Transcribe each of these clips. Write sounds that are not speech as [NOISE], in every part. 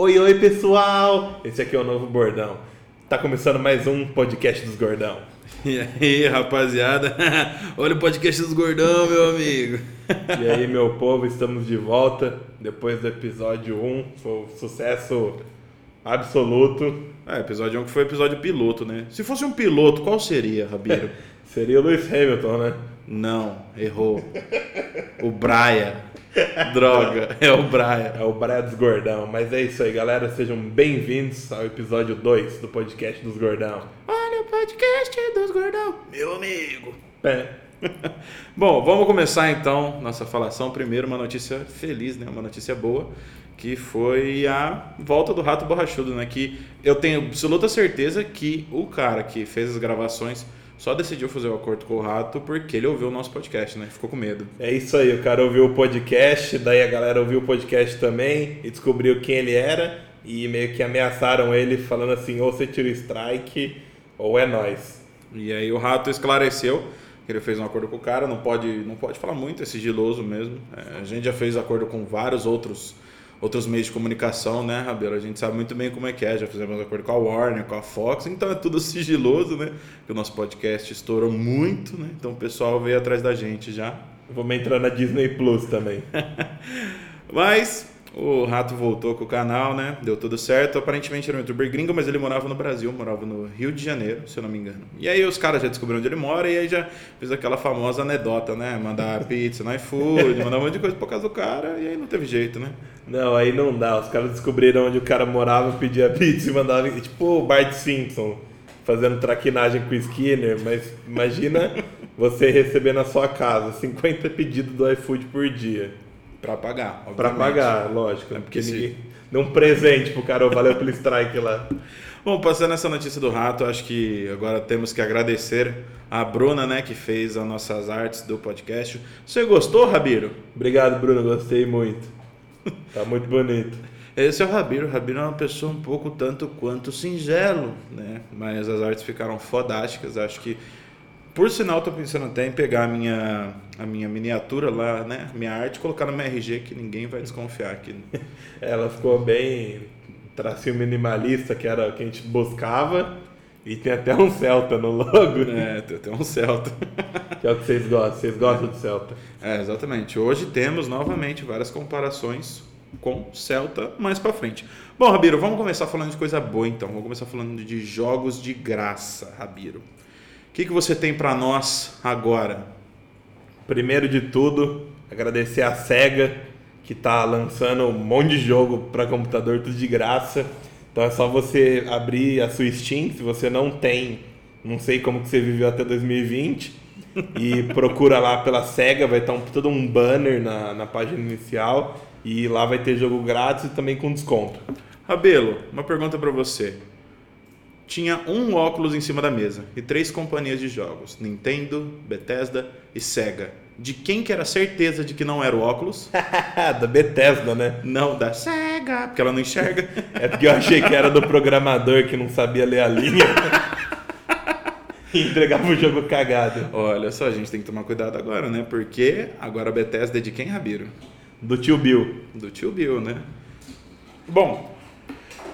Oi, oi, pessoal! Esse aqui é o novo bordão. Tá começando mais um podcast dos gordão. [LAUGHS] E aí, rapaziada? [LAUGHS] Olha o podcast dos gordão, meu amigo. [LAUGHS] E aí, meu povo, estamos de volta depois do episódio 1. Foi um sucesso absoluto. É, episódio 1 que foi episódio piloto, né? Se fosse um piloto, qual seria, Rabiro? Seria o Lewis Hamilton, né? Não, errou. O Braia. Droga, é o Braia. É o Braia dos Gordão. Mas é isso aí, galera. Sejam bem-vindos ao episódio 2 do podcast dos Gordão. Olha o podcast dos gordão, meu amigo. É. [LAUGHS] Bom, vamos começar então nossa falação. Primeiro, uma notícia feliz, né? Uma notícia boa, que foi a volta do Rato Borrachudo, né? Que eu tenho absoluta certeza que o cara que fez as gravações só decidiu fazer o acordo com o Rato porque ele ouviu o nosso podcast, né? Ficou com medo. É isso aí, o cara ouviu o podcast, daí a galera ouviu o podcast também e descobriu quem ele era e meio que ameaçaram ele falando assim, ou você tira o strike ou é nós. E aí o Rato esclareceu que ele fez um acordo com o cara, não pode, não pode falar muito, é sigiloso mesmo. É, a gente já fez acordo com vários outros outros meios de comunicação, né, Rabelo? A gente sabe muito bem como é que é, já fizemos acordo com a Warner, com a Fox, então é tudo sigiloso, né? Que o nosso podcast estourou muito, né? Então o pessoal veio atrás da gente já. Vamos entrar na Disney Plus também. [LAUGHS] Mas o Rato voltou com o canal, né? Deu tudo certo. Aparentemente era um youtuber gringo, mas ele morava no Brasil, morava no Rio de Janeiro, se eu não me engano. E aí os caras já descobriram onde ele mora e aí já fez aquela famosa anedota, né? Mandar [LAUGHS] pizza no iFood, mandar um monte de coisa por causa do cara e aí não teve jeito, né? Não, aí não dá. Os caras descobriram onde o cara morava, pedia [LAUGHS] pizza e mandava. Tipo o Bart Simpson fazendo traquinagem com o Skinner, mas imagina você receber na sua casa 50 pedidos do iFood por dia. Pra pagar, obviamente. pagar, lógico. É porque se- ninguém. Deu um presente pro cara, valeu pelo strike lá. [LAUGHS] Bom, passando essa notícia do rato, acho que agora temos que agradecer a Bruna, né, que fez as nossas artes do podcast. Você gostou, Rabiro? Obrigado, Bruno, gostei muito. Tá muito bonito. Esse é o Rabiro. O Rabiro é uma pessoa um pouco tanto quanto singelo, né? Mas as artes ficaram fodásticas. Acho que, por sinal, tô pensando até em pegar a minha, a minha miniatura lá, né? Minha arte e colocar no meu RG que ninguém vai desconfiar aqui. [LAUGHS] Ela ficou bem tracinho minimalista, que era o que a gente buscava. E tem até um Celta no logo, É, tem até um Celta. que é o que vocês gostam. Vocês gostam do Celta? É, exatamente. Hoje temos novamente várias comparações com Celta mais pra frente. Bom, Rabiro, vamos começar falando de coisa boa então. Vamos começar falando de jogos de graça, Rabiro. Que, que você tem pra nós agora? Primeiro de tudo, agradecer a SEGA, que tá lançando um monte de jogo para computador, tudo de graça. Então é só você abrir a sua Steam, se você não tem, não sei como que você viveu até 2020, e [LAUGHS] procura lá pela SEGA, vai estar um, todo um banner na, na página inicial, e lá vai ter jogo grátis e também com desconto. Rabelo, uma pergunta pra você. Tinha um óculos em cima da mesa e três companhias de jogos: Nintendo, Bethesda e Sega. De quem que era certeza de que não era o óculos? [LAUGHS] da Bethesda, né? Não, da Sega, porque ela não enxerga. [LAUGHS] É porque eu achei que era do programador que não sabia ler a linha. [LAUGHS] e entregava o jogo cagado. Olha só, a gente tem que tomar cuidado agora, né? Porque agora a Bethesda é de quem, Rabiro? Do tio Bill. Do tio Bill, né? Bom,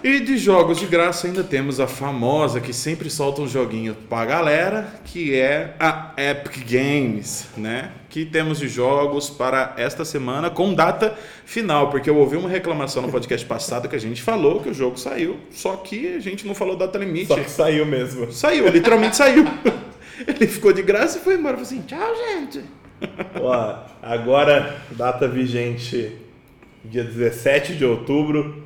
e de jogos de graça ainda temos a famosa que sempre solta um joguinho pra galera, que é a Epic Games, né? Que temos de jogos para esta semana com data final, porque eu ouvi uma reclamação no podcast passado que a gente falou que o jogo saiu, só que a gente não falou data limite. Só que saiu mesmo. Saiu, literalmente saiu. [LAUGHS] Ele ficou de graça e foi embora. Falou assim, tchau, gente. Ó, agora, data vigente, dia 17 de outubro.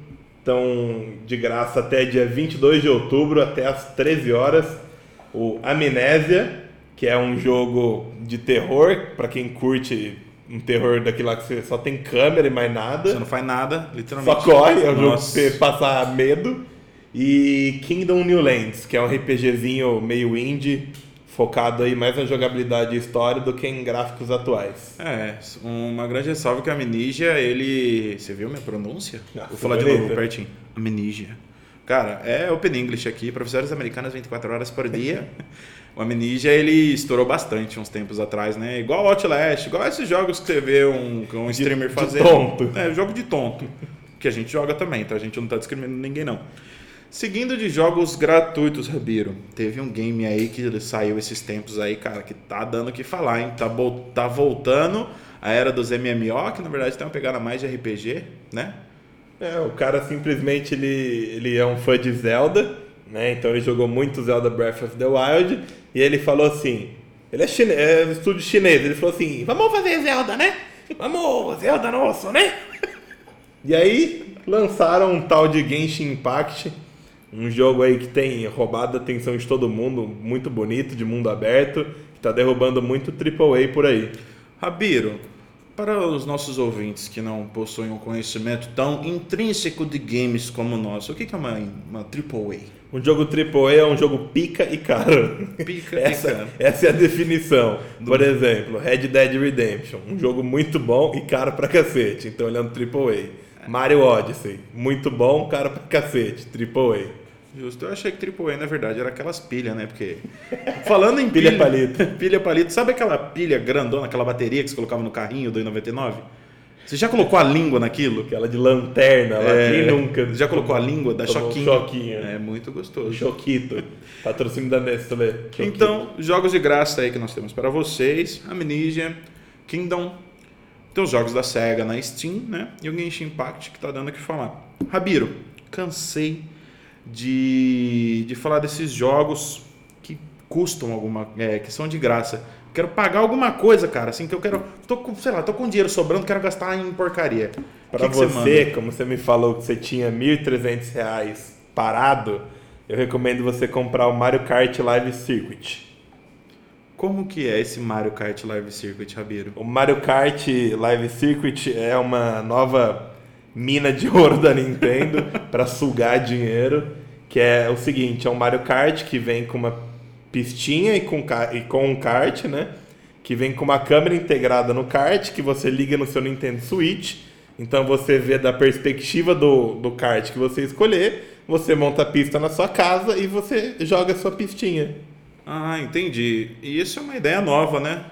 Então, de graça até dia 22 de outubro, até às 13 horas. O Amnésia, que é um jogo de terror, pra quem curte um terror daquilo lá que você só tem câmera e mais nada. Você não faz nada, literalmente. Só corre, é um jogo pra Nossa. você passar medo. E Kingdom New Lands, que é um RPGzinho meio indie, focado aí mais na jogabilidade e história do que em gráficos atuais. É, uma grande ressalva que a Amnesia, ele... Você viu minha pronúncia? Nossa, Vou falar de novo, pertinho. Amnesia. Cara, é Open English aqui, professores americanos 24 horas por dia. [LAUGHS] o Amnesia, ele estourou bastante uns tempos atrás, né? Igual Outlast, igual esses jogos que você vê um, um streamer de fazer. tonto. É, jogo de tonto. que a gente joga também, tá? A gente não tá discriminando ninguém, não. Seguindo de jogos gratuitos, Rabiro, teve um game aí que saiu esses tempos aí, cara, que tá dando o que falar, hein? Tá, tá voltando a era dos MMO, que na verdade tem uma pegada mais de RPG, né? É, o cara simplesmente ele, ele é um fã de Zelda, né? Então ele jogou muito Zelda Breath of the Wild e ele falou assim, ele é, chine, é estúdio chinês, ele falou assim, vamos fazer Zelda, né? Vamos, Zelda nosso, né? [LAUGHS] E aí lançaram um tal de Genshin Impact, um jogo aí que tem roubado a atenção de todo mundo, muito bonito, de mundo aberto, que tá derrubando muito AAA por aí. Rabiro, para os nossos ouvintes que não possuem um conhecimento tão intrínseco de games como o nosso, o que é uma, uma AAA? Um jogo AAA é um jogo pica e caro. Pica [LAUGHS] essa, e caro. Essa é a definição. Por exemplo, Red Dead Redemption, um jogo muito bom e caro pra cacete, então ele é um AAA. Mario Odyssey, muito bom, caro pra cacete, AAA. Justo. Eu achei que AAA, na verdade, era aquelas pilhas, né? Porque. Falando em [LAUGHS] Pilha pilha. palito. pilha palito. Sabe aquela pilha grandona, aquela bateria que você colocava no carrinho do I99? Você já colocou a língua naquilo? Aquela de lanterna lá, É, quem nunca? Já colocou a língua da Tomou choquinho? choquinho. É muito gostoso. Choquito. Patrocínio da Nestlé. Choquito. Então, jogos de graça aí que nós temos para vocês: Amnesia, Kingdom, tem os jogos da SEGA na Steam, né? E o Genshin Impact que tá dando o que falar. Rabiro, cansei de, de falar desses jogos que custam alguma. É, que são de graça. Quero pagar alguma coisa, cara, assim que eu quero. Tô com, sei lá, tô com dinheiro sobrando, quero gastar em porcaria. Pra Que que você, manda? como você me falou que você tinha 1.300 reais parado, eu recomendo você comprar o Mario Kart Live Circuit. Como que é esse Mario Kart Live Circuit, Rabiro? O Mario Kart Live Circuit é uma nova mina de [LAUGHS] ouro da Nintendo para sugar dinheiro, que é o seguinte, é um Mario Kart que vem com uma pistinha e com, e com um kart, né? Que vem com uma câmera integrada no kart que você liga no seu Nintendo Switch. Então você vê da perspectiva do, do kart que você escolher, você monta a pista na sua casa e você joga a sua pistinha. Ah, entendi. E isso é uma ideia nova, né?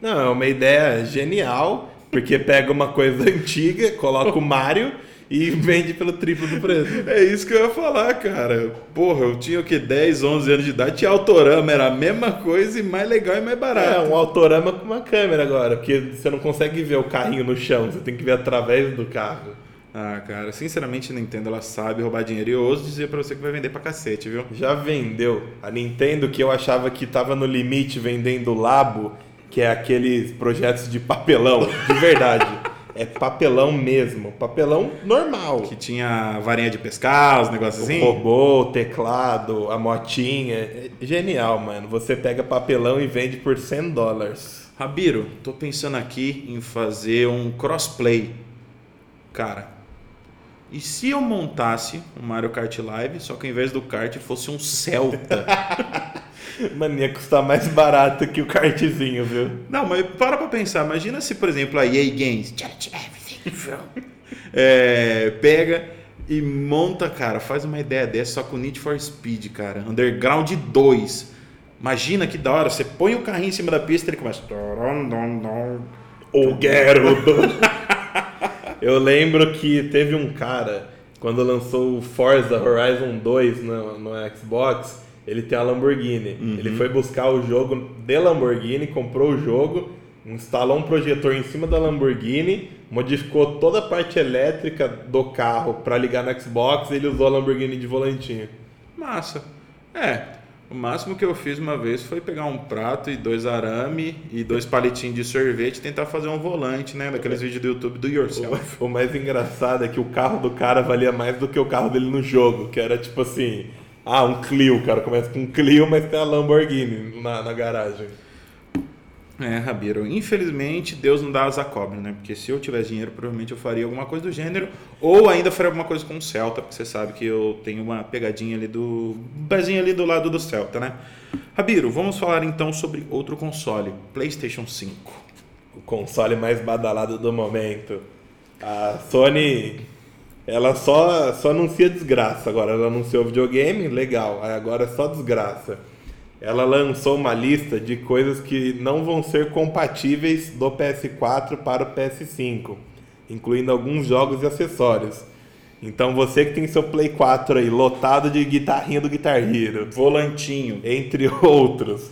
Não, é uma ideia genial, porque pega uma coisa [LAUGHS] antiga, coloca o Mario e vende pelo triplo do preço. [LAUGHS] É isso que eu ia falar, cara. Porra, eu tinha o que? 10, 11 anos de idade, tinha autorama, era a mesma coisa e mais legal e mais É, barato. um autorama com uma câmera agora, porque você não consegue ver o carrinho no chão, você tem que ver através do carro. Ah, cara, sinceramente, a Nintendo ela sabe roubar dinheiro e eu ouso dizer pra você que vai vender pra cacete, viu? Já vendeu. A Nintendo, que eu achava que tava no limite vendendo Labo, que é aqueles projetos de papelão, de verdade. é papelão mesmo, papelão normal. Que tinha varinha de pescar, os negócios assim. O robô, o teclado, a motinha. É genial, mano. Você pega papelão e vende por 100 dólares. Rabiro, tô pensando aqui em fazer um crossplay. Cara, e se eu montasse um Mario Kart Live, só que ao invés do kart fosse um Celta? [LAUGHS] Mano, ia custar mais barato que o kartzinho, viu? Não, mas para pra pensar. Imagina se, por exemplo, a EA Games [LAUGHS] é, pega e monta, cara, faz uma ideia dessa só com Need for Speed, cara. Underground 2. Imagina que da hora. Você põe o carrinho em cima da pista e ele começa. O Gerudo. [LAUGHS] Eu lembro que teve um cara, quando lançou o Forza Horizon 2 no, no Xbox, ele tem a Lamborghini. Ele foi buscar o jogo de Lamborghini, comprou o jogo, instalou um projetor em cima da Lamborghini, modificou toda a parte elétrica do carro para ligar no Xbox e ele usou a Lamborghini de volantinho. Massa. É. O máximo que eu fiz uma vez foi pegar um prato e dois arame e dois palitinhos de sorvete e tentar fazer um volante, né? Daqueles vídeos do YouTube do Yourself. O mais engraçado é que o carro do cara valia mais do que o carro dele no jogo, que era tipo assim, ah, um Clio, o cara começa com um Clio, mas tem a Lamborghini na, na garagem. É, Rabiro, infelizmente Deus não dá asa cobra, né? Porque se eu tivesse dinheiro, provavelmente eu faria alguma coisa do gênero, ou ainda faria alguma coisa com o Celta, porque você sabe que eu tenho uma pegadinha ali do. pezinho ali do lado do Celta, né? Rabiro, vamos falar então sobre outro console, PlayStation 5. O console mais badalado do momento. A Sony, ela só, só anuncia desgraça agora. Ela anunciou videogame, legal, agora é só desgraça. Ela lançou uma lista de coisas que não vão ser compatíveis do PS4 para o PS5, incluindo alguns jogos e acessórios. Então você que tem seu Play 4 aí lotado de guitarrinha do Guitar Hero, Volantinho. entre [LAUGHS] outros,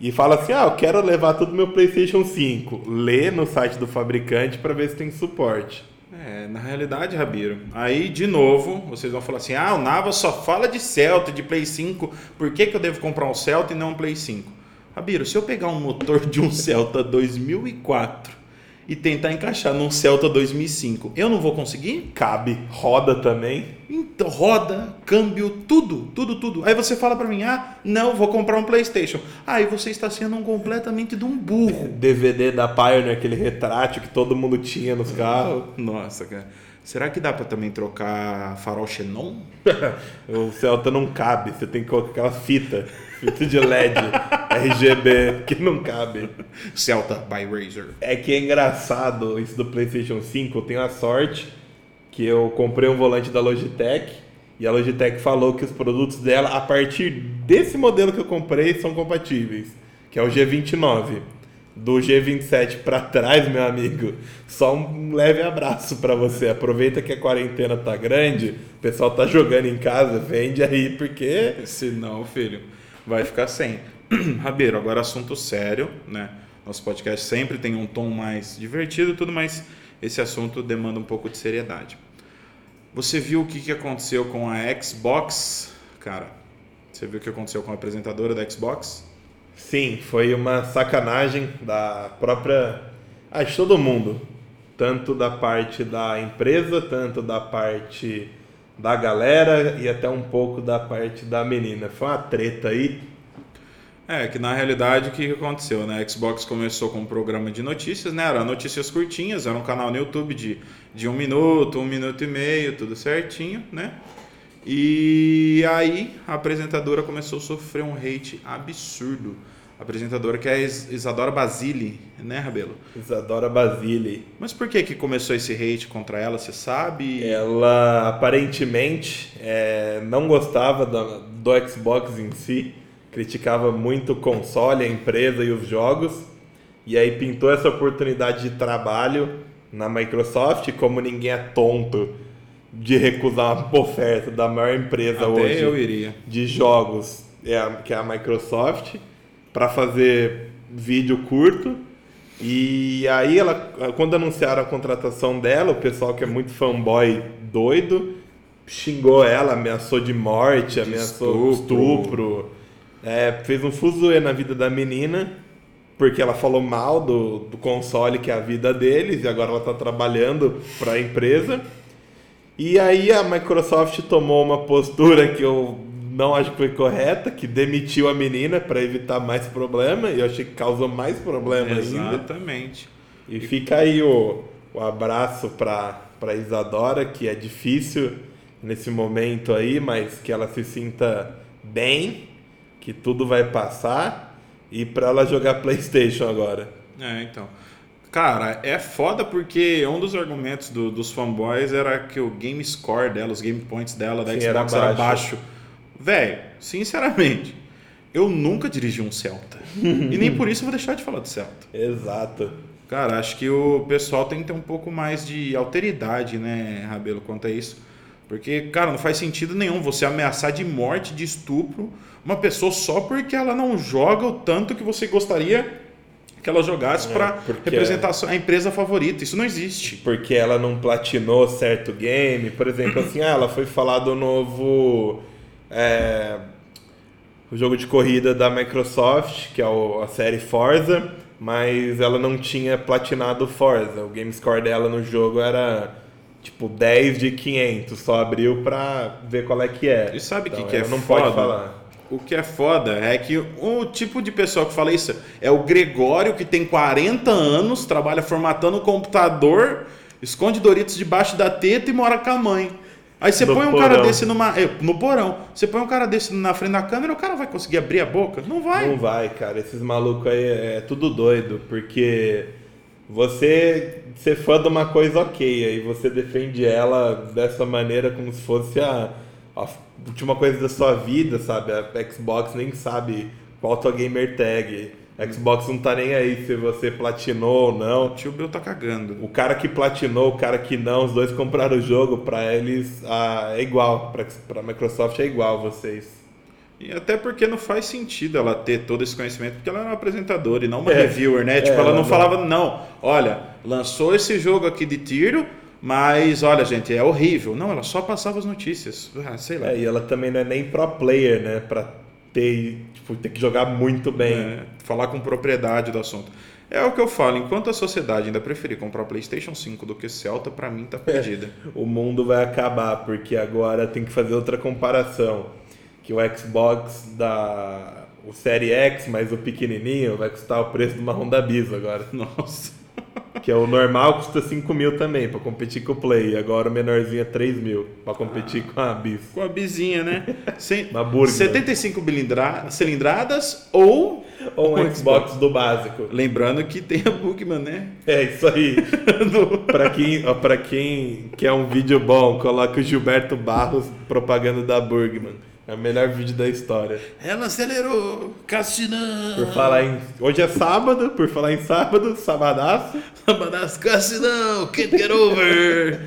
e fala assim: "Ah, eu quero levar tudo meu PlayStation 5". Lê no site do fabricante para ver se tem suporte. É, na realidade, Rabiro, aí de novo, vocês vão falar assim: ah, o Nava só fala de Celta, de Play 5, por que, que eu devo comprar um Celta e não um Play 5? Rabiro, se eu pegar um motor de um [LAUGHS] Celta 2004 e tentar encaixar num Celta 2005, eu não vou conseguir? Cabe, roda também. Então, roda, câmbio, tudo, tudo, tudo. Aí você fala pra mim: ah, não, vou comprar um PlayStation. Aí você está sendo um completamente de um burro. [LAUGHS] DVD da Pioneer, aquele retrátil que todo mundo tinha nos carros. [LAUGHS] Nossa, cara. Será que dá pra também trocar farol xenon? [LAUGHS] o Celta não cabe, você tem que colocar aquela fita, fita de LED, RGB, que não cabe. Celta by Razer. É que é engraçado isso do PlayStation 5. Eu tenho a sorte que eu comprei um volante da Logitech e a Logitech falou que os produtos dela, a partir desse modelo que eu comprei, são compatíveis, que é o G29. Do G27 para trás, meu amigo, só um leve abraço para você. Aproveita que a quarentena tá grande, o pessoal tá jogando em casa, vende aí porque Se não, filho, vai ficar sem. [CLEARS THROAT] Rabeiro, agora assunto sério, né? Nosso podcast sempre tem um tom mais divertido e tudo, mas esse assunto demanda um pouco de seriedade. Você viu o que, aconteceu com a Xbox, cara? Você viu o que aconteceu com a apresentadora da Xbox? Sim, foi uma sacanagem da própria. Acho que todo mundo. Tanto da parte da empresa, tanto da parte da galera e até um pouco da parte da menina. Foi uma treta aí. É, que na realidade o que aconteceu, né? A Xbox começou com um programa de notícias, né? Era notícias curtinhas, era um canal no YouTube de, de um minuto, um minuto e meio, tudo certinho, né? E aí a apresentadora começou a sofrer um hate absurdo. Apresentadora que é a Is- Isadora Basile, né, Rabelo? Isadora Basile. Mas por que que começou esse hate contra ela, você sabe? Ela aparentemente é, não gostava da- do Xbox em si, criticava muito o console, a empresa e os jogos, e aí pintou essa oportunidade de trabalho na Microsoft, como ninguém é tonto de recusar uma oferta da maior empresa Até hoje eu iria. de jogos, é que é a Microsoft, para fazer vídeo curto. E aí ela, quando anunciaram a contratação dela, o pessoal que é muito fanboy doido xingou ela, ameaçou de morte, ameaçou estupro. estupro, é, fez um fuzuê na vida da menina, porque ela falou mal do, do console que é a vida deles e agora ela está trabalhando para a empresa. E aí a Microsoft tomou uma postura que eu não acho que foi correta, que demitiu a menina para evitar mais problema, e eu achei que causou mais problema ainda. Exatamente. E fica aí o, o abraço para Isadora, que é difícil nesse momento aí, mas que ela se sinta bem, que tudo vai passar e para ela jogar PlayStation agora. É, então. Cara, é foda porque um dos argumentos do- dos fanboys era que o game score dela, os game points dela da Sim, Xbox era era baixo. Velho, sinceramente, eu nunca dirigi um Celta. e nem por isso eu vou deixar de falar do Celta. Exato. Cara, acho que o pessoal tem que ter um pouco mais de alteridade, né, Rabelo, quanto a isso. Porque, cara, não faz sentido nenhum você ameaçar de morte, de estupro, uma pessoa só porque ela não joga o tanto que você gostaria que ela jogasse É, pra porque- representar a empresa favorita. Isso não existe. porque ela não platinou certo game. Por exemplo, assim, ah, ela foi falar do novo é, o jogo de corrida da Microsoft, que é o- a série Forza, mas ela não tinha platinado Forza. O game score dela no jogo era tipo 10 de 500, só abriu pra ver qual é que é. E sabe o que Então, que é ela não foda? pode falar. O que é foda é que o tipo de pessoa que fala isso é o Gregório, que tem 40 anos, trabalha formatando o computador, esconde Doritos debaixo da teta e mora com a mãe. Aí você No põe um cara porão. desse numa. é, No porão. Você põe um cara desse na frente da câmera, o cara vai conseguir abrir a boca? Não vai. Não vai, cara. Esses malucos aí é tudo doido, porque você ser fã de uma coisa ok, aí você defende ela dessa maneira como se fosse a, a última coisa da sua vida, sabe? A Xbox nem sabe qual a tua gamer tag. Xbox não tá nem aí se você platinou ou não. O tio Bill tá cagando. O cara que platinou, o cara que não, os dois compraram o jogo, pra eles ah, é igual. Pra, pra Microsoft é igual vocês. E até porque não faz sentido ela ter todo esse conhecimento, porque ela era uma apresentadora e não uma É. reviewer, né? É, Tipo, ela ela não não- falava, não, olha, lançou esse jogo aqui de tiro, mas olha, gente, é horrível. Não, ela só passava as notícias. Ah, sei lá. É, e ela também não é nem pro player, né? Pra ter, tipo, ter que jogar muito bem. É, falar com propriedade do assunto. É o que eu falo, enquanto a sociedade ainda preferir comprar o PlayStation 5 do que Celta, pra mim tá perdida. O mundo vai acabar, porque agora tem que fazer outra comparação. Que o Xbox da. O Série X, mais o pequenininho, vai custar o preço de uma Honda Bis agora. Nossa. Que é o normal custa 5 mil também, pra competir com o Play. Agora o menorzinho é 3 mil, pra competir com a Bis. Com a bizinha, né? Sem, [LAUGHS] Uma Burgman. 75 bilindra- cilindradas ou. Ou um Xbox do básico. Lembrando que tem a Bugman, né? É isso aí. [LAUGHS] pra, quem, ó, pra quem quer um vídeo bom, coloca o Gilberto Barros propaganda da Burgman. É o melhor vídeo da história. Ela acelerou, Cassinão. Por falar em. Hoje é sábado, por falar em sábado, sabadaço. Sabadas, Cassinão, can't get over.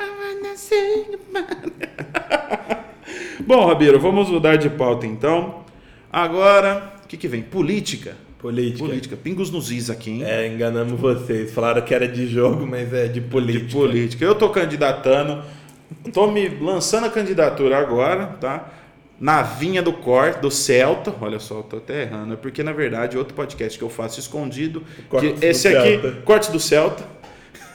[LAUGHS] Bom, Rabiro, vamos mudar de pauta então. Agora, o que, que vem? Política. Política. Política. Pingos nos is aqui, hein? É, enganamos vocês. Falaram que era de jogo, mas é de política. de política. Eu tô candidatando, tô me lançando a candidatura agora, tá? Na vinha do corte, do Celta. Olha só, eu tô até errando. É porque, na verdade, outro podcast que eu faço escondido. Esse aqui, Celta. Cortes do Celta.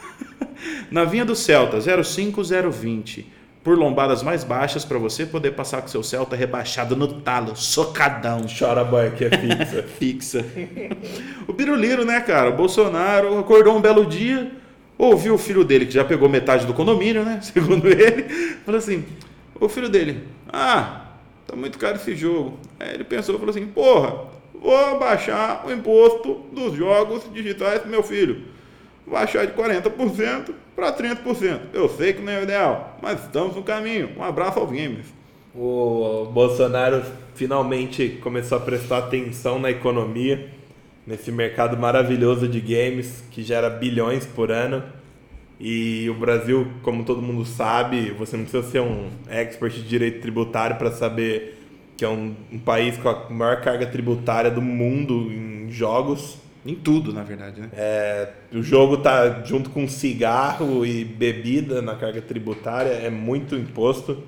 [LAUGHS] Na vinha do Celta, 05020. Por lombadas mais baixas para você poder passar com seu Celta rebaixado no talo, socadão. Chora boy que é fixa. [LAUGHS] Fixa. o Biruliro, né, cara? O Bolsonaro acordou um belo dia, ouviu o filho dele, que já pegou metade do condomínio, né? [LAUGHS] Segundo ele, falou assim: o filho dele, ah, tá muito caro esse jogo. Aí ele pensou, falou assim: porra, vou baixar o imposto dos jogos digitais pro meu filho. Baixar de 40% para 30%. Eu sei que não é o ideal, mas estamos no caminho. Um abraço aos games. O Bolsonaro finalmente começou a prestar atenção na economia, nesse mercado maravilhoso de games que gera bilhões por ano. E o Brasil, como todo mundo sabe, você não precisa ser um expert de direito tributário para saber que é um, um país com a maior carga tributária do mundo em jogos. Em tudo, na verdade, né? É, o jogo tá junto com cigarro e bebida na carga tributária, é muito imposto.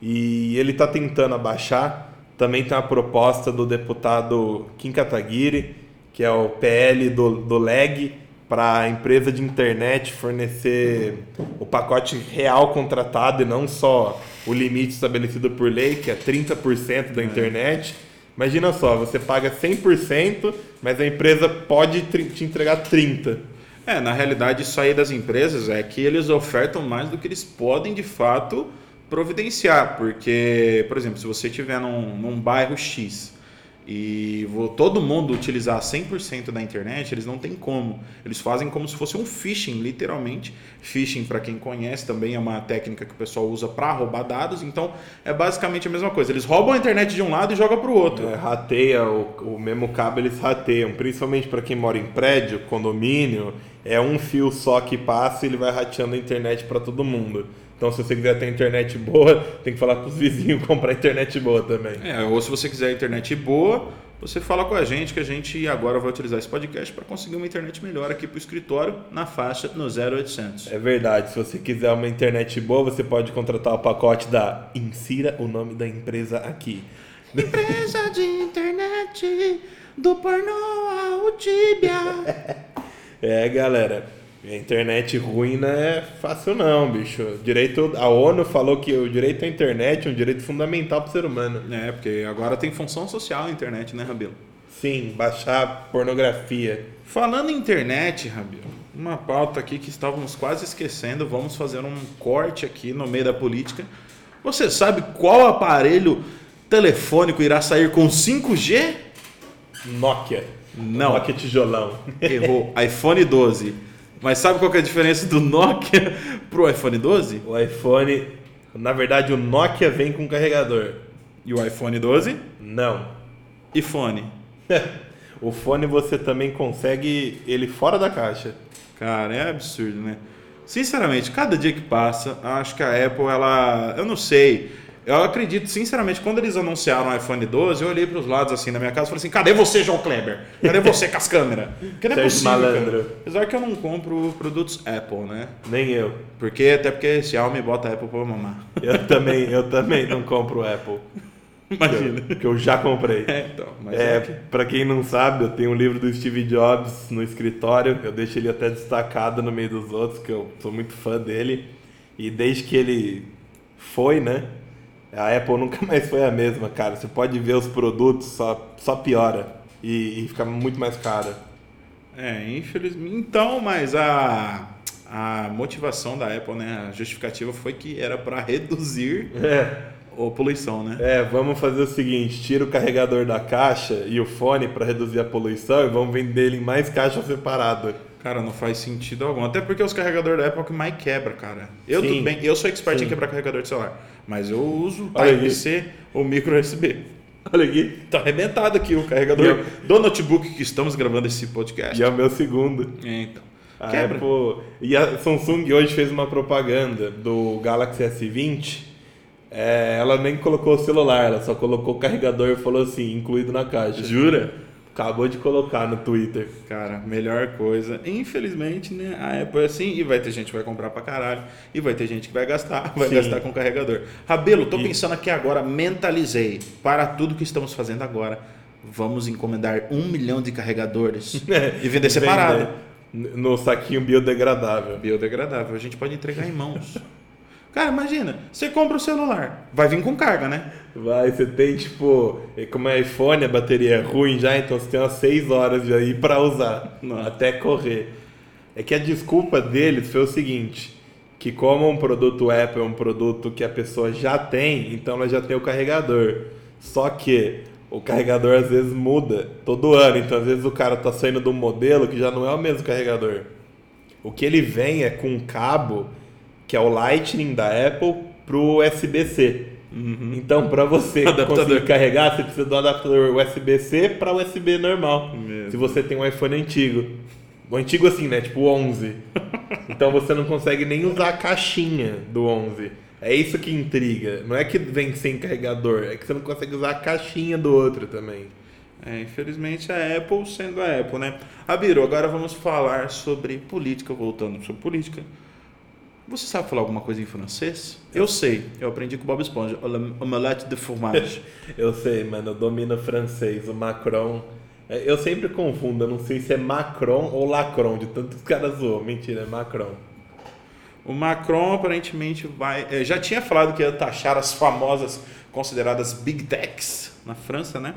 E ele está tentando abaixar. Também tem uma proposta do deputado Kim Kataguiri, que é o PL do, do LEG, para a empresa de internet fornecer o pacote real contratado e não só o limite estabelecido por lei, que é 30% da internet. Imagina só, você paga 100%, mas a empresa pode te entregar 30%. É, na realidade, isso aí das empresas é que eles ofertam mais do que eles podem de fato providenciar. Porque, por exemplo, se você estiver num, num bairro X e vo- todo mundo utilizar 100% da internet, eles não têm como. Eles fazem como se fosse um phishing, literalmente. Phishing, para quem conhece, também é uma técnica que o pessoal usa para roubar dados. Então, é basicamente a mesma coisa. Eles roubam a internet de um lado e jogam para o outro. É, rateia o, o mesmo cabo, eles rateiam, principalmente para quem mora em prédio, condomínio, é um fio só que passa e ele vai rateando a internet para todo mundo. Então, se você quiser ter internet boa, [LAUGHS] tem que falar com os vizinhos [LAUGHS] comprar internet boa também. É, ou se você quiser internet boa, você fala com a gente que a gente agora vai utilizar esse podcast para conseguir uma internet melhor aqui para o escritório na faixa no 0800. É verdade, se você quiser uma internet boa, você pode contratar o pacote da Insira o nome da empresa aqui. [LAUGHS] Empresa de internet do pornô ao Tibia. É, galera, a internet ruim não é fácil não, bicho. Direito, a ONU falou que o direito à internet é um direito fundamental para o ser humano. É, porque agora tem função social a internet, né, Rabelo? Sim, baixar pornografia. Falando em internet, Rabelo, uma pauta aqui que estávamos quase esquecendo, vamos fazer um corte aqui no meio da política. Você sabe qual aparelho telefônico irá sair com 5G? Nokia. Não. Nokia tijolão. Errou. iPhone 12. Mas sabe qual que é a diferença do Nokia [LAUGHS] pro iPhone 12? O iPhone, na verdade, o Nokia vem com carregador. E o iPhone 12? Não. iPhone. [LAUGHS] o fone você também consegue ele fora da caixa. Cara, é absurdo, né? Sinceramente, cada dia que passa, acho que a Apple, ela. Eu não sei. Eu acredito, sinceramente, quando eles anunciaram o iPhone 12, eu olhei para os lados assim na minha casa e falei assim: cadê você, João Kleber? Cadê você com as câmeras? Porque não é possível. Malandro. Cara. Apesar que eu não compro produtos Apple, né? Nem eu. Porque até porque esse Xiaomi bota Apple pra mamar. [LAUGHS] Eu também, eu também não compro Apple. Imagina. Que eu, que eu já comprei. É, então. É, é pra quem não sabe, eu tenho um livro do Steve Jobs no escritório. Eu deixo ele até destacado no meio dos outros, que eu sou muito fã dele. E desde que ele foi, né? A Apple nunca [LAUGHS] mais foi a mesma, cara. Você pode ver os produtos, só, só piora. E, e fica muito mais cara. É, infelizmente. Então, mas a, a motivação da Apple, né? A justificativa foi que era para reduzir É, a poluição, né? é, vamos fazer o seguinte: tira o carregador da caixa e o fone para reduzir a poluição e vamos vender ele em mais caixa separada. Cara, não faz sentido algum. Até porque os carregadores da Apple é que mais quebra, cara. Eu Sim. tudo bem, eu sou expert Sim. em quebrar carregador de celular. Mas eu uso Type-C ou micro USB. Olha aqui. Tá arrebentado aqui o carregador eu- do notebook que estamos gravando esse podcast. E é o meu segundo. É, então. A Quebra. Apple- e a Samsung hoje fez uma propaganda do Galaxy S20. É, ela nem colocou o celular, ela só colocou o carregador e falou assim, incluído na caixa. Jura? Acabou de colocar no Twitter. Cara, melhor coisa. Infelizmente, né? A Apple é assim e vai ter gente que vai comprar pra caralho. E vai ter gente que vai gastar, [LAUGHS] vai Sim. gastar com carregador. Rabelo, tô E- pensando aqui agora, mentalizei. Para tudo que estamos fazendo agora, vamos encomendar um milhão de carregadores [LAUGHS] e vender separado. Vender No saquinho biodegradável. Biodegradável, a gente pode entregar em mãos. [LAUGHS] Cara, imagina, você compra o celular, vai vir com carga, né? Vai, você tem tipo, como é iPhone, a bateria é ruim já, então você tem umas 6 horas de aí pra usar, até correr. É que a desculpa deles foi o seguinte, que como um produto Apple é um produto que a pessoa já tem, então ela já tem o carregador. Só que o carregador às vezes muda todo ano, então às vezes o cara tá saindo de um modelo que já não é o mesmo carregador. O que ele vem é com um cabo que é o Lightning da Apple pro USB-C. Então, para você Uhum. Adaptador. conseguir carregar, você precisa do adaptador USB-C para USB normal. Meu Se você tem um iPhone antigo. O antigo assim, né? Tipo o 11. [LAUGHS] então você não consegue nem usar a caixinha do 11. É isso que intriga. Não é que vem sem carregador, é que você não consegue usar a caixinha do outro também. É, infelizmente a Apple sendo a Apple, né? Abiro, agora vamos falar sobre política, voltando sobre política. Você sabe falar alguma coisa em francês? Eu sei, eu aprendi com o Bob Esponja. Omelette de fromage. [LAUGHS] Eu sei, mano, eu domino francês, o Macron. é, Eu sempre confundo, eu não sei se é Macron ou Lacron, de tantos caras zoam. Mentira, é Macron. O Macron aparentemente vai. eh, Já tinha falado que ia taxar as famosas consideradas Big Techs na França, né?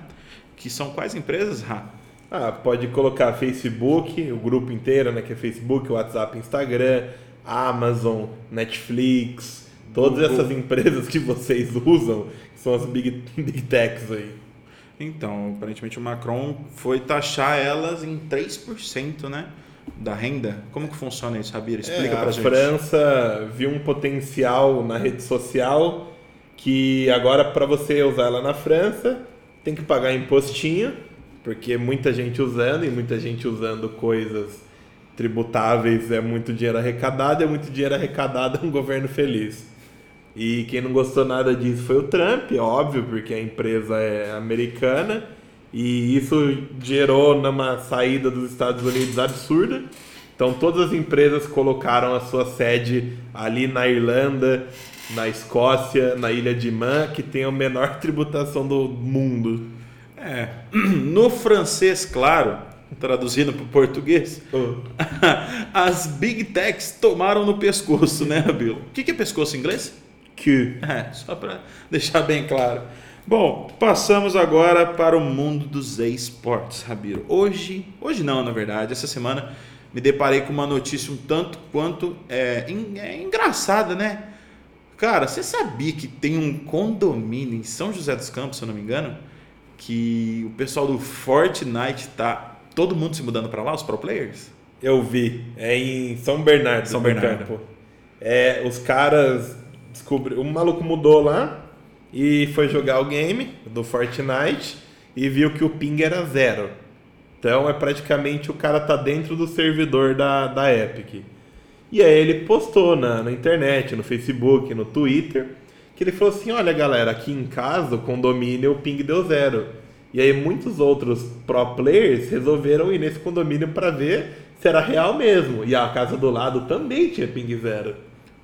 Que são quais empresas, Ra? Ah, pode colocar Facebook, o grupo inteiro, né? Que é Facebook, WhatsApp, Instagram, Amazon, Netflix, todas Google. essas empresas que vocês [LAUGHS] usam, que são as big, big techs aí. Então, aparentemente o Macron foi taxar elas em 3%, né? Da renda. Como que funciona isso, Rabir? Explica É, pra a gente. França viu um potencial na rede social que agora para você usar ela na França tem que pagar impostinho, porque muita gente usando e muita gente usando coisas tributáveis é muito dinheiro arrecadado, é muito dinheiro arrecadado é um governo feliz. E quem não gostou nada disso foi o Trump, é óbvio, porque a empresa é americana e isso gerou numa saída dos Estados Unidos absurda. Então todas as empresas colocaram a sua sede ali na Irlanda, na Escócia, na Ilha de Man, que tem a menor tributação do mundo. É. [CLEARS THROAT] No francês, claro, traduzindo para o português, [LAUGHS] as Big Techs tomaram no pescoço, né, Rabilo? O que que é pescoço em inglês? Que É, só para deixar bem claro. Bom, passamos agora para o mundo dos esportes, Rabiro. Hoje, hoje não, na verdade, essa semana me deparei com uma notícia um tanto quanto é, é engraçada, né? Cara, você sabia que tem um condomínio em São José dos Campos, se eu não me engano, que o pessoal do Fortnite tá todo mundo se mudando para lá, os pro players? eu vi, é em São Bernardo. São do Bernardo. Campo. É, os caras descobriram. O maluco mudou lá e foi jogar o game do Fortnite. e viu que o ping era zero. Então é praticamente o cara tá dentro do servidor da, da Epic. E aí ele postou na, na internet, no Facebook, no Twitter, que ele falou assim, olha galera, aqui em casa o condomínio o ping deu zero. E aí muitos outros pro players resolveram ir nesse condomínio para ver se era real mesmo. E a casa do lado também tinha ping zero.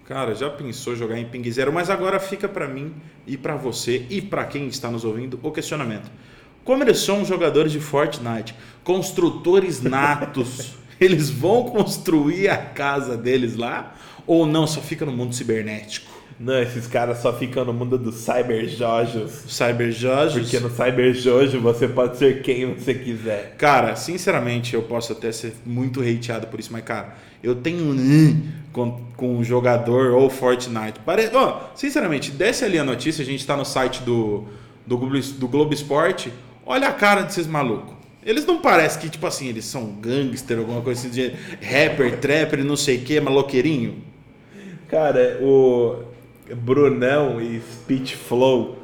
Cara, já pensou jogar em ping zero? Mas agora fica para mim e para você e para quem está nos ouvindo o questionamento. Como eles são jogadores de Fortnite, construtores natos, [LAUGHS] eles vão construir a casa deles lá ou não? Só fica no mundo cibernético? Não, esses caras só ficam no mundo dos cyberjojos. Cyberjojos? Porque no cyberjojo você pode ser quem você quiser. Cara, sinceramente, eu posso até ser muito hateado por isso, mas, cara, eu tenho um com, com um jogador ou Fortnite. Pare... Oh, sinceramente, desce ali a notícia, a gente tá no site do, do, Globo, do Globo Esporte. Olha a cara desses malucos. Eles não parecem que, tipo assim, eles são gangster, alguma coisa assim, de rapper, trapper, não sei o que, maloqueirinho. Cara, o Brunão e Speech Flow,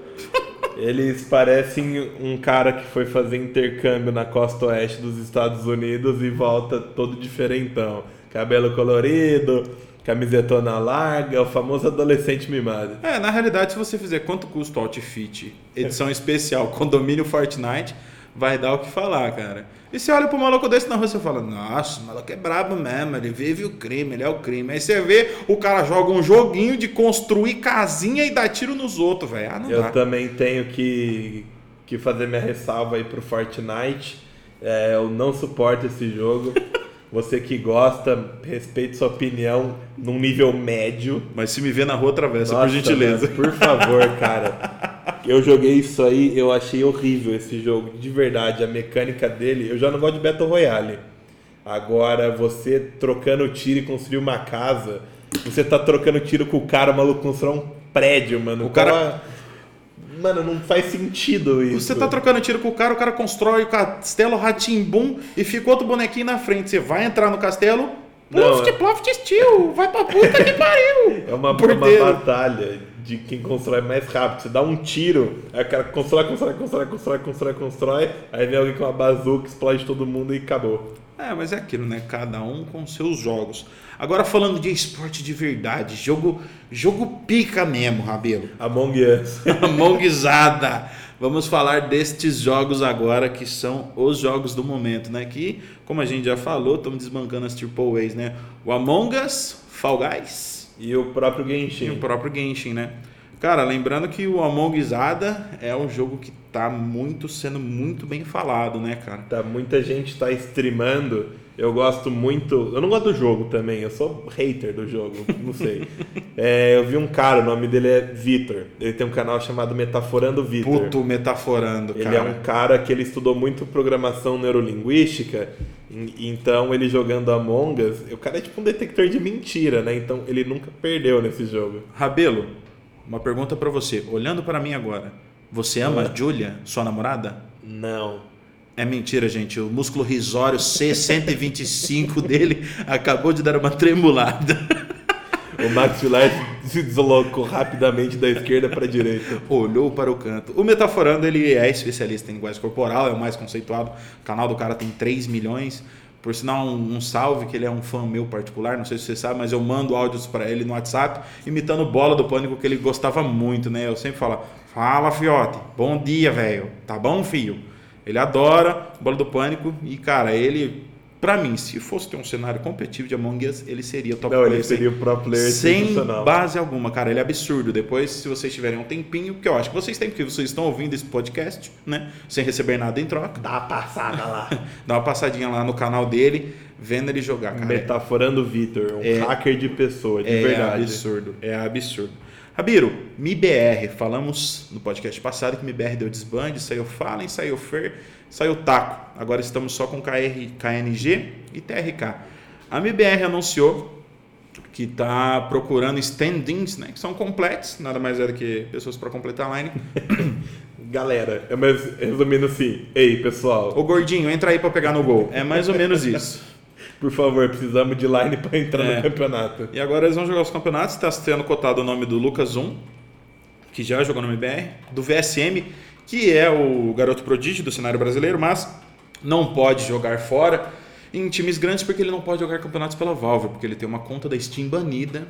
eles parecem um cara que foi fazer intercâmbio na costa oeste dos Estados Unidos e volta todo diferentão. Cabelo colorido, camisetona larga, o famoso adolescente mimado. É, na realidade, se você fizer quanto custa o Outfit, edição especial, condomínio Fortnite, vai dar o que falar, cara. E você olha pro maluco desse na rua e você fala, nossa, o maluco é brabo mesmo, ele vive o crime, ele é o crime. Aí você vê, o cara joga um joguinho de construir casinha e dar tiro nos outros, velho. Ah, não Eu dá. também tenho que, que fazer minha ressalva aí pro Fortnite. É, eu não suporto esse jogo. [LAUGHS] Você que gosta, respeite sua opinião num nível médio. Mas se me vê na rua, atravessa, Nossa, por gentileza. mas, por favor, cara. [LAUGHS] Eu joguei isso aí, eu achei horrível esse jogo, de verdade. A mecânica dele, eu já não gosto de Battle Royale. Agora, você trocando tiro e construir uma casa, você tá trocando tiro com o cara, o maluco constrói um prédio, mano. O cara- Qual a- Mano, não faz sentido isso. Você tá trocando tiro com o cara, o cara constrói o castelo Ratimbum e fica outro bonequinho na frente. Você vai entrar no castelo, Não, Ploft, é- ploft, steel, vai pra puta que pariu. [LAUGHS] É uma, uma batalha de quem constrói mais rápido. Você dá um tiro, aí o cara constrói, constrói, constrói, constrói, constrói, constrói, aí vem alguém com uma bazuca, explode todo mundo e acabou. É, mas é aquilo, né? Cada um com seus jogos. Agora falando de esporte de verdade, jogo, jogo pica mesmo, Rabelo. [LAUGHS] Among Us. [LAUGHS] Amongzada. Vamos falar destes jogos agora que são os jogos do momento, né? Que, como a gente já falou, estamos desbancando as Triple A's, né? O Among Us, Fall Guys E o próprio e Genshin. o próprio Genshin, né? Cara, lembrando que o Amongzada é um jogo que tá muito sendo muito bem falado, né, cara? Tá, muita gente tá streamando. Eu gosto muito. Eu não gosto do jogo também, eu sou hater do jogo, não sei. [LAUGHS] É, eu vi um cara, o nome dele é Vitor. Ele tem um canal chamado Metaforando Vitor. Puto metaforando, Ele cara. é um cara que ele estudou muito programação neurolinguística, então ele jogando Among Us, o cara é tipo um detector de mentira, né? Então ele nunca perdeu nesse jogo. Rabelo, uma pergunta pra você. Olhando pra mim agora, você ama Ah. a Julia, sua namorada? Não. É mentira, gente. O músculo risório C125 dele acabou de dar uma tremulada. [LAUGHS] O Max Vilar se deslocou rapidamente da esquerda para a direita. Olhou para o canto. O Metaforando, ele é especialista em linguagem corporal, é o mais conceituado. O canal do cara tem 3 milhões. Por sinal, um, um salve, que ele é um fã meu particular, não sei se você sabe, mas eu mando áudios para ele no WhatsApp, imitando bola do pânico, que ele gostava muito, né? Eu sempre falo, fala fiote, bom dia, velho, tá bom, filho? Ele adora bola do pânico e, cara, ele, pra mim, se fosse ter um cenário competitivo de Among Us, ele seria o top Não, ele player, seria o pro player sem base alguma, cara. Ele é absurdo. Depois, se vocês tiverem um tempinho, que eu acho que vocês têm, porque vocês estão ouvindo esse podcast, né? Sem receber nada em troca. Dá uma passada lá. [LAUGHS] Dá uma passadinha lá no canal dele, vendo ele jogar, cara. Metaforando Vitor, um É- hacker de pessoa, de é verdade. absurdo, é absurdo. Rabiro, MIBR, falamos no podcast passado que MIBR deu desbande, saiu Fallen, saiu Fer, saiu Taco. Agora estamos só com KR, KNG e TRK. A MIBR anunciou que está procurando stand-ins, né, que são completos, nada mais é do que pessoas para completar a line. [COUGHS] Galera, é mais, resumindo assim, ei pessoal, Ô gordinho, entra aí para pegar no gol. É mais ou menos isso. [LAUGHS] por favor, precisamos de line para entrar É. no campeonato. E agora eles vão jogar os campeonatos. Está sendo cotado o nome do Lucas 1, que já jogou no MBR. Do VSM, que é o garoto prodígio do cenário brasileiro, mas não pode jogar fora em times grandes porque ele não pode jogar campeonatos pela Valve, porque ele tem uma conta da Steam banida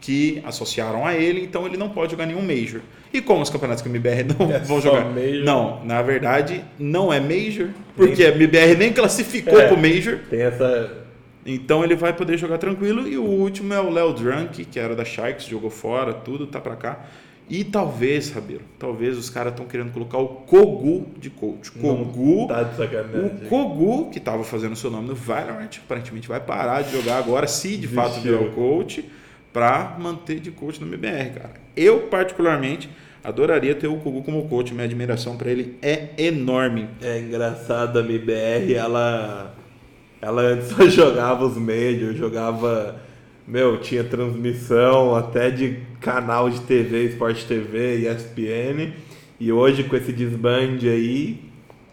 que associaram a ele, então ele não pode jogar nenhum Major. E como os campeonatos que a MBR não É vão jogar? Major? Não, na verdade não é Major, porque a MBR nem classificou É. pro Major. Tem essa. Então ele vai poder jogar tranquilo. E o último é o Léo Drunk, que era da Sharks, jogou fora, tudo, tá pra cá. E talvez, Rabiro, talvez os caras estão querendo colocar o Kogu de coach. Kogu, Tá de sacanagem. o Kogu, que estava fazendo seu nome no Valorant, aparentemente vai parar de jogar agora, se de fato virar o coach, pra manter de coach no MBR, cara. Eu, particularmente, adoraria ter o Kogu como coach. Minha admiração pra ele é enorme. É engraçado, a MBR, ela. Ela antes [LAUGHS] só jogava os Majors, jogava. Meu, tinha transmissão até de canal de TV, Sport TV, ESPN. E hoje, com esse desbande aí,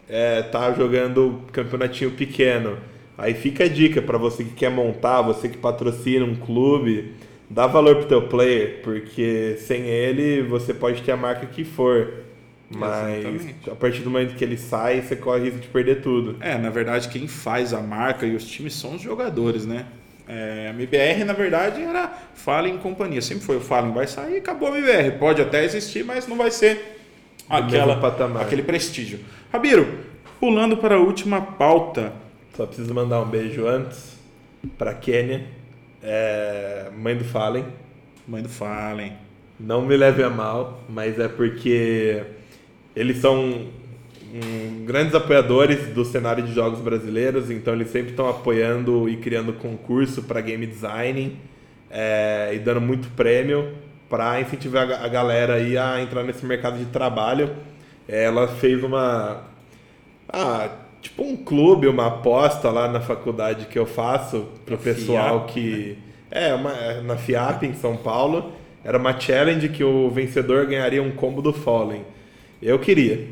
é, tá jogando campeonatinho pequeno. Aí fica a dica pra você que quer montar, você que patrocina um clube, dá valor pro teu player, porque sem ele você pode ter a marca que for. Mas Exatamente. a partir do momento que ele sai, você corre o risco de perder tudo. É, na verdade, quem faz a marca e os times são os jogadores, né? É, a MBR, na verdade, era Fallen e companhia. Sempre foi o Fallen vai sair e acabou a MBR. Pode até existir, mas não vai ser aquela, aquele prestígio. Rabiro, pulando para a última pauta. Só preciso mandar um beijo antes pra Kênia, é, mãe do Fallen. Mãe do Fallen. Não me leve a mal, mas é porque eles são hum, grandes apoiadores do cenário de jogos brasileiros, então eles sempre estão apoiando e criando concurso para game design é, e dando muito prêmio para incentivar a ga- a galera aí a entrar nesse mercado de trabalho. Ela fez uma ah, tipo um clube, uma aposta lá na faculdade que eu faço pro Na pessoal FIAP, que é uma é, na FIAP em São Paulo. Era uma challenge que o vencedor ganharia um combo do Fallen. Eu queria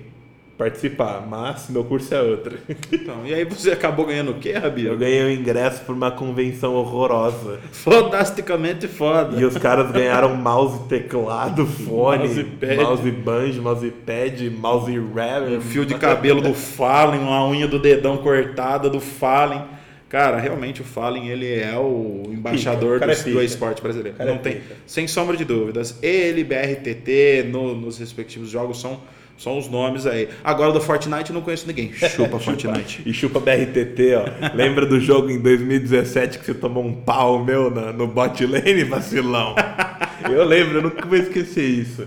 participar, mas meu curso é outro. [LAUGHS] Então, e aí você acabou ganhando o quê, Eu Rabiro? ganhei o ingresso por uma convenção horrorosa. Fodasticamente foda. E os caras ganharam mouse, teclado, fone, Mousepad. mouse banjo, mousepad, mouse rubber, Um fio de cabelo do Fallen, uma unha do dedão cortada do Fallen. Cara, realmente o Fallen ele é o embaixador do, é do pica. esporte brasileiro. Cara Não é tem, sem sombra de dúvidas. Ele, BRTT, no- nos respectivos jogos são, são os nomes aí. Agora do Fortnite eu não conheço ninguém. Chupa [LAUGHS] Fortnite. E chupa BRTT, ó. Lembra do jogo em 2017 que você tomou um pau meu na- no bot lane, vacilão? [LAUGHS] Eu lembro, eu nunca vou esquecer isso.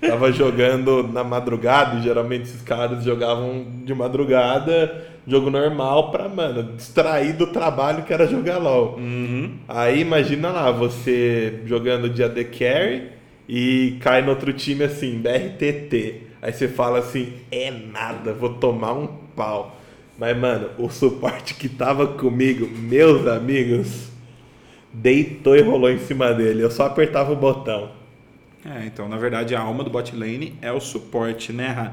Tava jogando na madrugada, e geralmente esses caras jogavam de madrugada, jogo normal pra, mano, distrair do trabalho que era jogar LOL. Uhum. Aí imagina lá, você jogando de AD Carry e cai no outro time assim, BRTT. Aí você fala assim, é nada, vou tomar um pau. Mas, mano, o suporte que tava comigo, meus amigos, deitou e rolou em cima dele. Eu só apertava o botão. É, então, na verdade, a alma do bot lane é o suporte, né, Ra?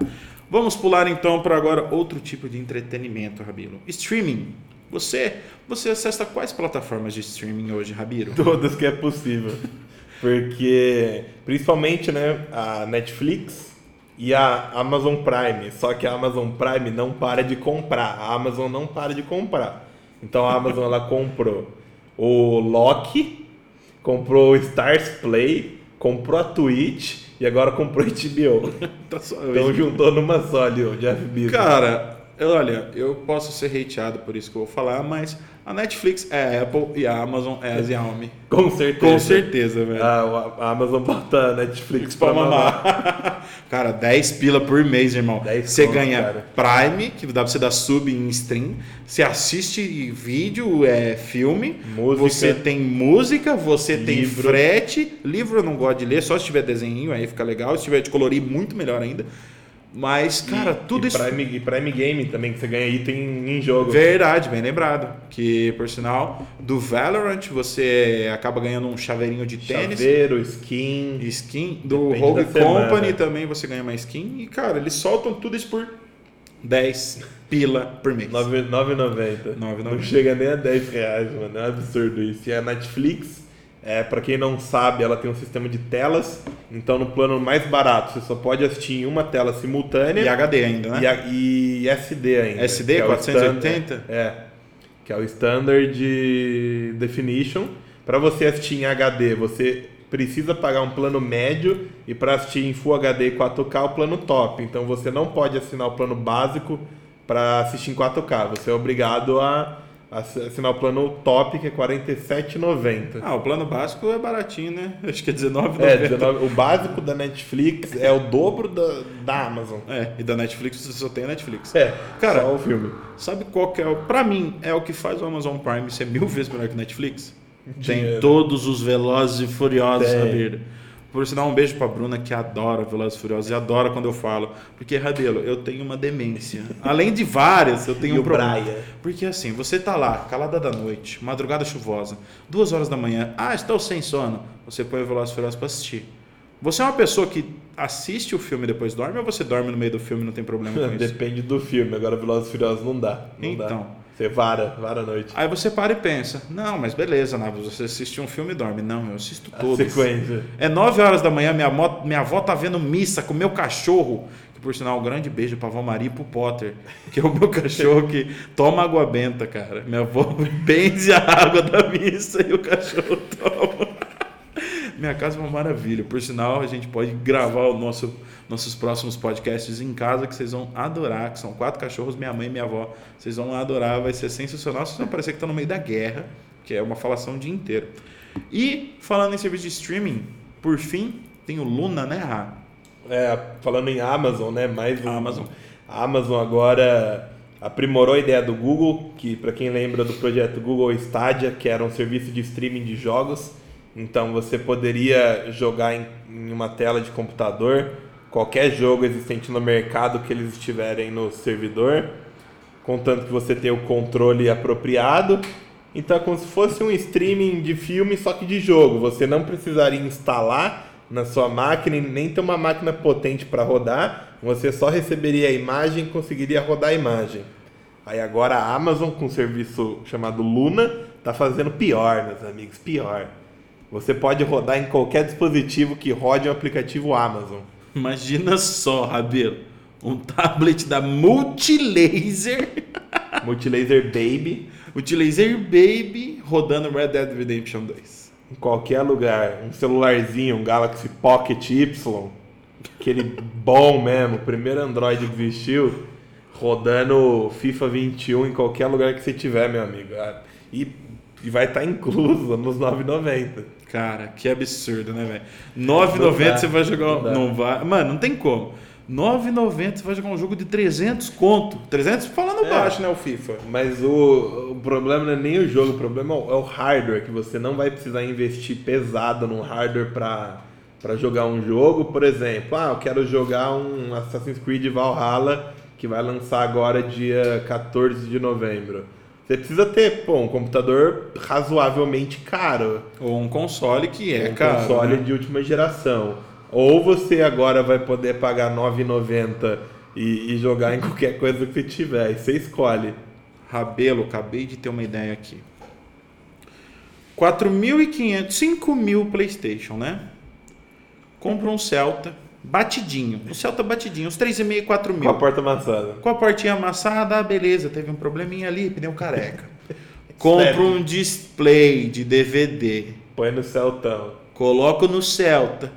Vamos pular então para agora outro tipo de entretenimento, Rabiro. Streaming. Você, você acessa quais plataformas de streaming hoje, Rabiro? Todas que é possível. Porque, principalmente, né, a Netflix e a Amazon Prime. Só que a Amazon Prime não para de comprar. A Amazon não para de comprar. Então a Amazon ela comprou o Loki, comprou o Stars Play, comprou a Twitch e agora comprou a HBO. [LAUGHS] Tá só- Então juntou numa só ali o Jeff Bezos. Cara, olha, eu posso ser hateado por isso que eu vou falar, mas a Netflix é a Apple e a Amazon é a Xiaomi. [LAUGHS] com certeza. Com certeza, velho. A, a Amazon bota a Netflix pra pra mamar. mamar. [LAUGHS] cara, 10 pila por mês, irmão. 10 Você ganha cara. Prime, que dá pra você dar sub em stream. Você assiste vídeo, é, filme. Música. Você tem música, você tem Livro. frete. Livro eu não gosto de ler, só se tiver desenho, aí fica legal. Se tiver de colorir, muito melhor ainda. Mas, cara, tudo e isso. Prime, e Prime Game também, que você ganha item em jogo. Verdade, bem lembrado. Que, por sinal, do Valorant você acaba ganhando um chaveirinho de tênis. Chaveiro, skin. Skin do Rogue. Company também você ganha uma skin. E, cara, eles soltam tudo isso por 10 pila por mês. 9,90. 9,90. Não chega nem a 10 reais, mano. É um absurdo isso. E a Netflix, É, para quem não sabe, ela tem um sistema de telas. Então, no plano mais barato, você só pode assistir em uma tela simultânea. E HD ainda, né? E, a- e SD ainda. SD, é o 480? standard- é. Que é o Standard Definition. Para você assistir em HD, você precisa pagar um plano médio. E para assistir em Full HD e 4K, o plano top. Então, você não pode assinar o plano básico para assistir em 4K. Você é obrigado a assinar o plano top, que é R$ 47,90. Ah, o plano básico é baratinho, né? [LAUGHS] Acho que é R$19,90. É, 19 o básico da Netflix é o dobro da, da Amazon. É, e da Netflix você só tem a Netflix. É, Cara, só o filme. Sabe qual que é o. Pra mim, é o que faz o Amazon Prime ser mil vezes melhor que o Netflix? Tem Dinheiro. todos os Velozes e Furiosos Tem. na beira. Por sinal, um beijo pra Bruna que adora Velozes Furiosos e adora quando eu falo. Porque, Rabelo, eu tenho uma demência. Além de várias, eu tenho E um problema. Brian? Porque assim, você tá lá, calada da noite, madrugada chuvosa, duas horas da manhã, ah, estou sem sono. Você põe o Velozes Furiosos pra assistir. Você é uma pessoa que assiste o filme e depois dorme ou você dorme no meio do filme e não tem problema com isso? [LAUGHS] Depende do filme. Agora, Velozes e Furiosos não dá. Não Então. Dá. Você vara, vara a noite. Aí você para e pensa, não, mas beleza, Navas, você assiste um filme e dorme. Não, eu assisto A todos. sequência. É 9 horas da manhã, minha, mo- minha avó tá vendo missa com o meu cachorro. Que por sinal, um grande beijo pra avó Maria e pro Potter. [LAUGHS] Que é o meu cachorro que toma água benta, cara. Minha avó [LAUGHS] benze a água da missa e o cachorro toma. Minha casa é uma maravilha. Por sinal, a gente pode gravar o nosso, nossos próximos podcasts em casa que vocês vão adorar. Que são quatro cachorros, minha mãe e minha avó. Vocês vão adorar, vai ser sensacional. Vocês vão parecer que estão no meio da guerra, que é uma falação o dia inteiro. E falando em serviço de streaming, por fim, tem o Luna, né, Rá? É, falando em Amazon, né? Mais um. Amazon. A Amazon agora aprimorou a ideia do Google, que para quem lembra do projeto Google Stadia, que era um serviço de streaming de jogos. Então você poderia jogar em, em uma tela de computador qualquer jogo existente no mercado que eles estiverem no servidor, contanto que você tenha o controle apropriado. Então é como se fosse um streaming de filme, só que de jogo. Você não precisaria instalar na sua máquina e nem ter uma máquina potente para rodar. Você só receberia a imagem e conseguiria rodar a imagem. Aí agora a Amazon, com um serviço chamado Luna, está fazendo pior, meus amigos, pior. Você pode rodar em qualquer dispositivo que rode o aplicativo Amazon. Imagina só, Rabelo. Um tablet da Multilaser. [LAUGHS] Multilaser Baby, Multilaser Baby rodando Red Dead Redemption 2. em qualquer lugar. Um celularzinho, um Galaxy Pocket Y, aquele bom mesmo, o primeiro Android que existiu, rodando FIFA 21 em qualquer lugar que você tiver, meu amigo. Ah, E, e vai estar incluso nos 9,90. Cara, que absurdo, né, velho? Não 9,90 dá, você vai jogar. não Não, vai. Mano, não tem como. 9,90 você vai jogar um jogo de 300 conto. 300 falando É. baixo, né? O FIFA. Mas o, o problema não é nem o jogo, o problema é o, é o hardware, que você não vai precisar investir pesado no hardware para para jogar um jogo. Por exemplo, ah, eu quero jogar um Assassin's Creed Valhalla que vai lançar agora dia 14 de novembro. Você precisa ter pô, um computador razoavelmente caro. Ou um console que é um caro. console né? de última geração. Ou você agora vai poder pagar R$ 9,90 e, e jogar em qualquer coisa que você tiver. E você escolhe. Rabelo, acabei de ter uma ideia aqui. 4.500, 5.000 PlayStation, né? Compra um Celta batidinho. Um Celta batidinho, uns 3,5, 4 Com mil. a porta amassada. Com a portinha amassada, ah, beleza, teve um probleminha ali, pneu careca. [LAUGHS] Compra Sério? um display de DVD. Põe no Celtão. Coloco no Celta.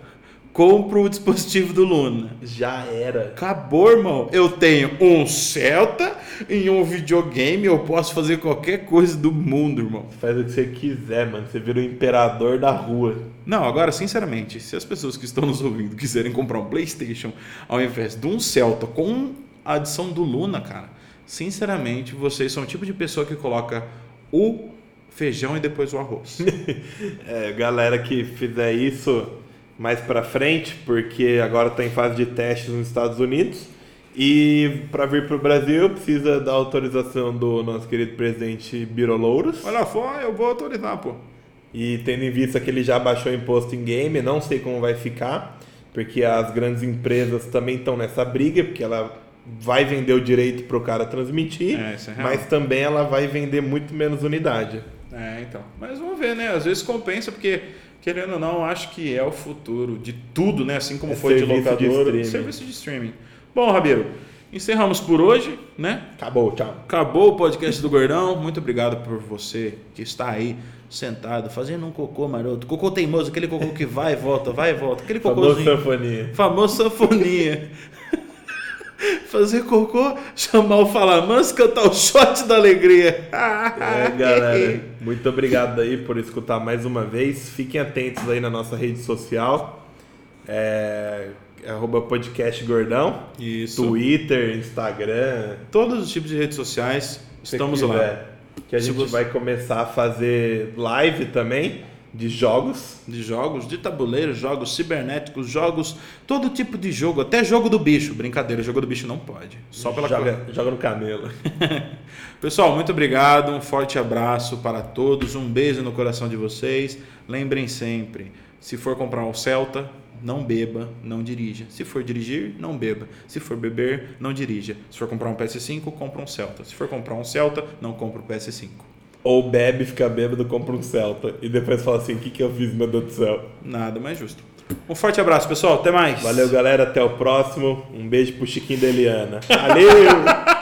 Compro o dispositivo do Luna. Já era. Acabou, irmão. Eu tenho um Celta e um videogame. Eu posso fazer qualquer coisa do mundo, irmão. Faz o que você quiser, mano. Você vira o imperador da rua. Não, agora, sinceramente, se as pessoas que estão nos ouvindo quiserem comprar um PlayStation ao invés de um Celta com a adição do Luna, cara, sinceramente, vocês são o tipo de pessoa que coloca o feijão e depois o arroz. [LAUGHS] É, galera que fizer isso mais pra frente, porque agora tá em fase de testes nos Estados Unidos. E para vir pro Brasil precisa da autorização do nosso querido presidente Biro Louros. Olha só, eu vou autorizar, pô. E tendo em vista que ele já baixou imposto em game, não sei como vai ficar, porque as grandes empresas também estão nessa briga, porque ela vai vender o direito para o cara transmitir, É, é mas também ela vai vender muito menos unidade. É, então. Mas vamos ver, né? Às vezes compensa, porque, querendo ou não, acho que é o futuro de tudo, né? Assim como É foi de de locadora, streaming. serviço de streaming. Bom, Rabiro, encerramos por hoje, né? Acabou, tchau. Acabou o podcast do Gordão. Muito obrigado por você que está aí sentado, fazendo um cocô maroto. Cocô teimoso, aquele cocô que vai e volta, vai e volta. Aquele Famoso cocôzinho. sanfonia. Famoso sanfonia. Fazer cocô, chamar o Falamans, cantar o shot da alegria. É, galera, muito obrigado aí por escutar mais uma vez. Fiquem atentos aí na nossa rede social. É, arroba podcast Gordão. Isso. Twitter, Instagram. Todos os tipos de redes sociais, estamos lá. Que a Se gente você- vai começar a fazer live também de jogos. De jogos, de tabuleiro, jogos cibernéticos, jogos, todo tipo de jogo, até jogo do bicho. Brincadeira, jogo do bicho não pode. Só pela joga, joga no camelo. [LAUGHS] Pessoal, muito obrigado, um forte abraço para todos, um beijo no coração de vocês. Lembrem sempre, se for comprar um Celta, não beba, não dirija. Se for dirigir, não beba. Se for beber, não dirija. Se for comprar um PS5, compra um Celta. Se for comprar um Celta, não compra o PS5. Ou bebe, fica bêbado, compra um Celta. E depois fala assim: o que, que eu fiz, meu Deus do céu? Nada mais justo. Um forte abraço, pessoal. Até mais. Valeu, galera. Até o próximo. Um beijo pro Chiquinho da Eliana. Valeu! [LAUGHS]